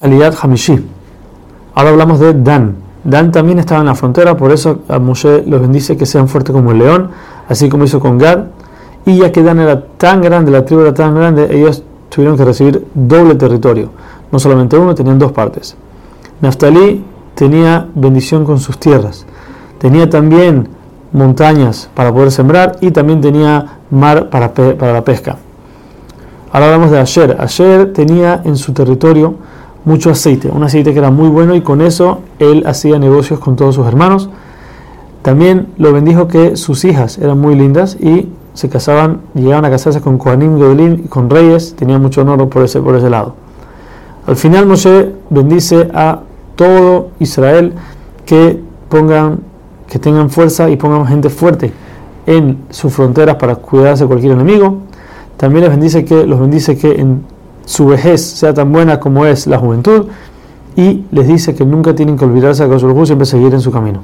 Aliyat Hamishi. Ahora hablamos de Dan. Dan también estaba en la frontera, por eso a Moshe los bendice que sean fuertes como el león, así como hizo con Gad. Y ya que Dan era tan grande, la tribu era tan grande, ellos tuvieron que recibir doble territorio. No solamente uno, tenían dos partes. Naftali tenía bendición con sus tierras. Tenía también montañas para poder sembrar y también tenía mar para, para la pesca. Ahora hablamos de Asher. Asher tenía en su territorio mucho aceite, un aceite que era muy bueno y con eso él hacía negocios con todos sus hermanos. También lo bendijo que sus hijas eran muy lindas y se casaban, llegaban a casarse con Kohanim Gedolim y con reyes, tenía mucho honor por ese, por ese lado. Al final Moshe bendice a todo Israel que pongan, que tengan fuerza y pongan gente fuerte en sus fronteras para cuidarse de cualquier enemigo. También les bendice que, los bendice que en su vejez sea tan buena como es la juventud y les dice que nunca tienen que olvidarse de Kosovo siempre seguir en su camino.